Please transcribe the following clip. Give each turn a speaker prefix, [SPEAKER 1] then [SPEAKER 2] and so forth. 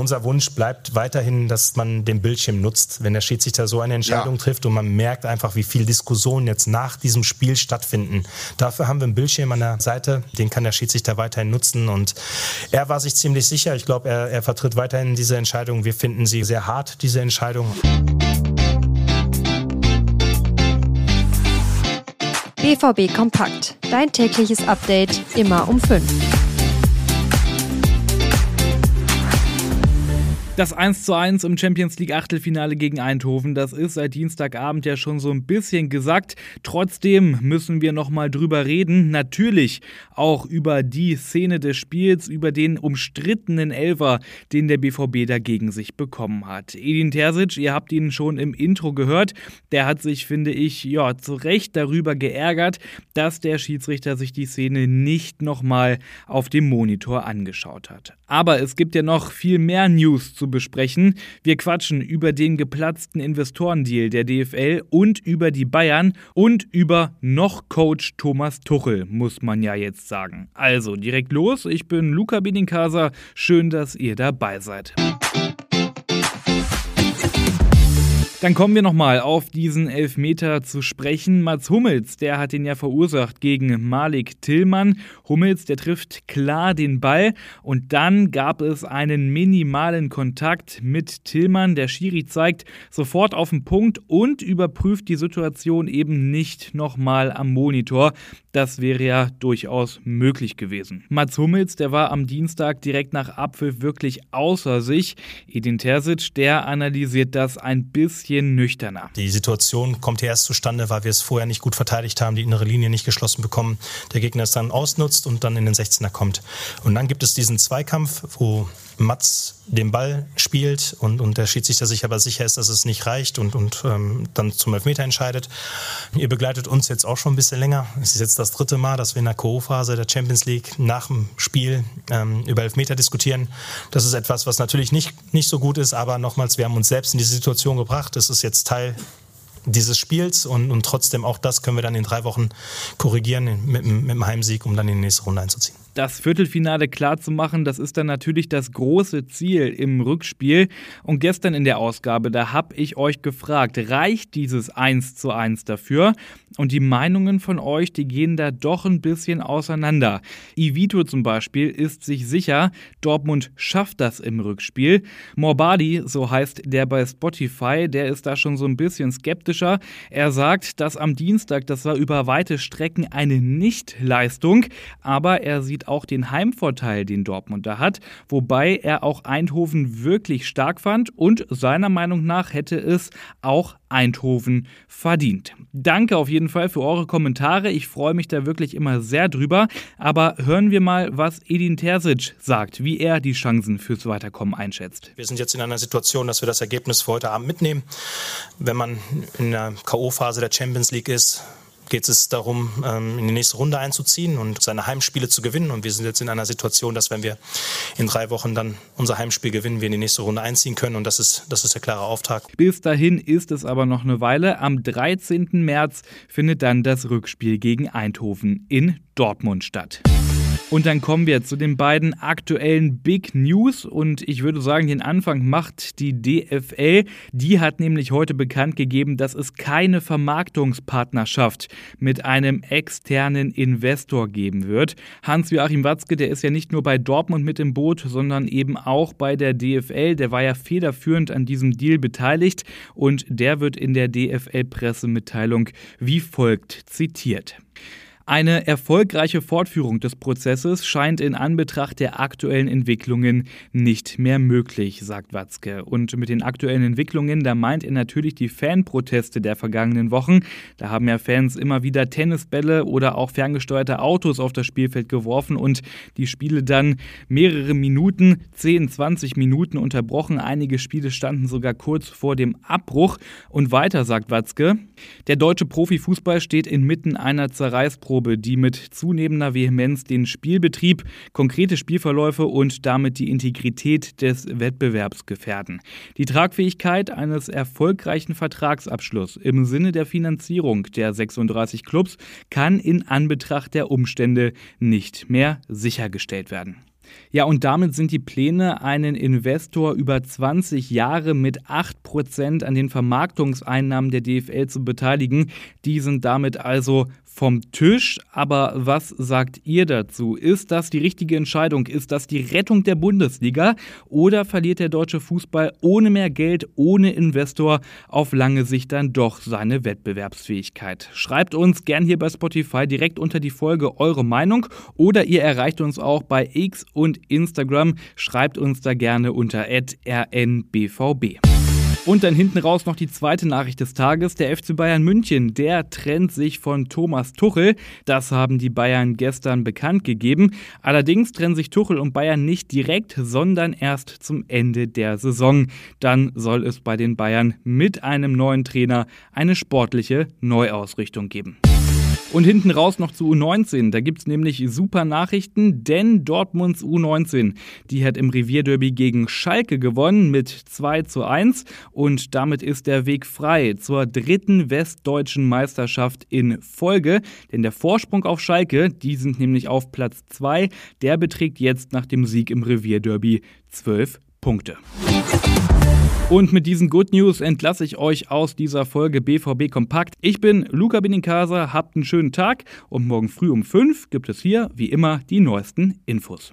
[SPEAKER 1] Unser Wunsch bleibt weiterhin, dass man den Bildschirm nutzt, wenn der Schiedsrichter so eine Entscheidung ja. trifft und man merkt einfach, wie viel Diskussionen jetzt nach diesem Spiel stattfinden. Dafür haben wir einen Bildschirm an der Seite, den kann der Schiedsrichter weiterhin nutzen und er war sich ziemlich sicher. Ich glaube, er, er vertritt weiterhin diese Entscheidung. Wir finden sie sehr hart, diese Entscheidung.
[SPEAKER 2] BVB Kompakt. Dein tägliches Update immer um 5.
[SPEAKER 3] Das 1 zu 1 im Champions League Achtelfinale gegen Eindhoven, das ist seit Dienstagabend ja schon so ein bisschen gesagt. Trotzdem müssen wir nochmal drüber reden. Natürlich auch über die Szene des Spiels, über den umstrittenen Elfer, den der BVB dagegen sich bekommen hat. Edin Terzic, ihr habt ihn schon im Intro gehört, der hat sich, finde ich, ja, zu Recht darüber geärgert, dass der Schiedsrichter sich die Szene nicht nochmal auf dem Monitor angeschaut hat. Aber es gibt ja noch viel mehr News zu besprechen. Wir quatschen über den geplatzten Investorendeal der DFL und über die Bayern und über noch Coach Thomas Tuchel, muss man ja jetzt sagen. Also direkt los, ich bin Luca Benincasa, schön, dass ihr dabei seid. Dann kommen wir nochmal auf diesen Elfmeter zu sprechen. Mats Hummels, der hat ihn ja verursacht gegen Malik Tillmann. Hummels, der trifft klar den Ball und dann gab es einen minimalen Kontakt mit Tillmann. Der Schiri zeigt sofort auf den Punkt und überprüft die Situation eben nicht nochmal am Monitor. Das wäre ja durchaus möglich gewesen. Mats Hummels, der war am Dienstag direkt nach Abpfiff wirklich außer sich. Edin Terzic, der analysiert das ein bisschen nüchterner.
[SPEAKER 1] Die Situation kommt erst zustande, weil wir es vorher nicht gut verteidigt haben, die innere Linie nicht geschlossen bekommen. Der Gegner es dann ausnutzt und dann in den 16er kommt. Und dann gibt es diesen Zweikampf, wo Mats den Ball spielt und, und der Schiedsrichter sich aber sicher ist, dass es nicht reicht und, und ähm, dann zum Elfmeter entscheidet. Ihr begleitet uns jetzt auch schon ein bisschen länger. Es ist jetzt das dritte Mal, dass wir in der Co-Phase der Champions League nach dem Spiel ähm, über Elfmeter diskutieren. Das ist etwas, was natürlich nicht, nicht so gut ist, aber nochmals, wir haben uns selbst in diese Situation gebracht. Es ist jetzt Teil dieses Spiels und, und trotzdem auch das können wir dann in drei Wochen korrigieren mit, mit dem Heimsieg, um dann in die nächste Runde einzuziehen
[SPEAKER 3] das Viertelfinale klar zu machen, das ist dann natürlich das große Ziel im Rückspiel. Und gestern in der Ausgabe, da habe ich euch gefragt, reicht dieses 1 zu 1 dafür? Und die Meinungen von euch, die gehen da doch ein bisschen auseinander. Ivito zum Beispiel ist sich sicher, Dortmund schafft das im Rückspiel. Morbadi, so heißt der bei Spotify, der ist da schon so ein bisschen skeptischer. Er sagt, dass am Dienstag, das war über weite Strecken eine Nichtleistung, aber er sieht auch den Heimvorteil, den Dortmund da hat, wobei er auch Eindhoven wirklich stark fand und seiner Meinung nach hätte es auch Eindhoven verdient. Danke auf jeden Fall für eure Kommentare. Ich freue mich da wirklich immer sehr drüber. Aber hören wir mal, was Edin Terzic sagt, wie er die Chancen fürs Weiterkommen einschätzt.
[SPEAKER 1] Wir sind jetzt in einer Situation, dass wir das Ergebnis für heute Abend mitnehmen. Wenn man in der K.O.-Phase der Champions League ist, geht es darum, ähm, in die nächste Runde einzuziehen und seine Heimspiele zu gewinnen. Und wir sind jetzt in einer Situation, dass wenn wir in drei Wochen dann unser Heimspiel gewinnen, wir in die nächste Runde einziehen können. Und das ist, das ist der klare Auftrag.
[SPEAKER 3] Bis dahin ist es aber noch eine Weile. Am 13. März findet dann das Rückspiel gegen Eindhoven in Dortmund statt. Und dann kommen wir zu den beiden aktuellen Big News und ich würde sagen, den Anfang macht die DFL. Die hat nämlich heute bekannt gegeben, dass es keine Vermarktungspartnerschaft mit einem externen Investor geben wird. Hans-Joachim Watzke, der ist ja nicht nur bei Dortmund mit im Boot, sondern eben auch bei der DFL. Der war ja federführend an diesem Deal beteiligt und der wird in der DFL-Pressemitteilung wie folgt zitiert. Eine erfolgreiche Fortführung des Prozesses scheint in Anbetracht der aktuellen Entwicklungen nicht mehr möglich, sagt Watzke. Und mit den aktuellen Entwicklungen, da meint er natürlich die Fanproteste der vergangenen Wochen. Da haben ja Fans immer wieder Tennisbälle oder auch ferngesteuerte Autos auf das Spielfeld geworfen und die Spiele dann mehrere Minuten, 10, 20 Minuten unterbrochen. Einige Spiele standen sogar kurz vor dem Abbruch. Und weiter, sagt Watzke, der deutsche Profifußball steht inmitten einer Zerreißprobe Probe, die mit zunehmender Vehemenz den Spielbetrieb, konkrete Spielverläufe und damit die Integrität des Wettbewerbs gefährden. Die Tragfähigkeit eines erfolgreichen Vertragsabschlusses im Sinne der Finanzierung der 36 Clubs kann in Anbetracht der Umstände nicht mehr sichergestellt werden. Ja, und damit sind die Pläne, einen Investor über 20 Jahre mit 8% an den Vermarktungseinnahmen der DFL zu beteiligen, die sind damit also vom Tisch. Aber was sagt ihr dazu? Ist das die richtige Entscheidung? Ist das die Rettung der Bundesliga? Oder verliert der deutsche Fußball ohne mehr Geld, ohne Investor auf lange Sicht dann doch seine Wettbewerbsfähigkeit? Schreibt uns gern hier bei Spotify direkt unter die Folge eure Meinung oder ihr erreicht uns auch bei X und Instagram. Schreibt uns da gerne unter rnbvb. Und dann hinten raus noch die zweite Nachricht des Tages. Der FC Bayern München, der trennt sich von Thomas Tuchel. Das haben die Bayern gestern bekannt gegeben. Allerdings trennen sich Tuchel und Bayern nicht direkt, sondern erst zum Ende der Saison. Dann soll es bei den Bayern mit einem neuen Trainer eine sportliche Neuausrichtung geben. Und hinten raus noch zu U19. Da gibt es nämlich super Nachrichten, denn Dortmunds U19, die hat im Revierderby gegen Schalke gewonnen mit 2 zu 1 und damit ist der Weg frei zur dritten westdeutschen Meisterschaft in Folge. Denn der Vorsprung auf Schalke, die sind nämlich auf Platz 2, der beträgt jetzt nach dem Sieg im Revierderby 12 Punkte. Und mit diesen Good News entlasse ich euch aus dieser Folge BVB Kompakt. Ich bin Luca Benincasa, habt einen schönen Tag und morgen früh um 5 gibt es hier, wie immer, die neuesten Infos.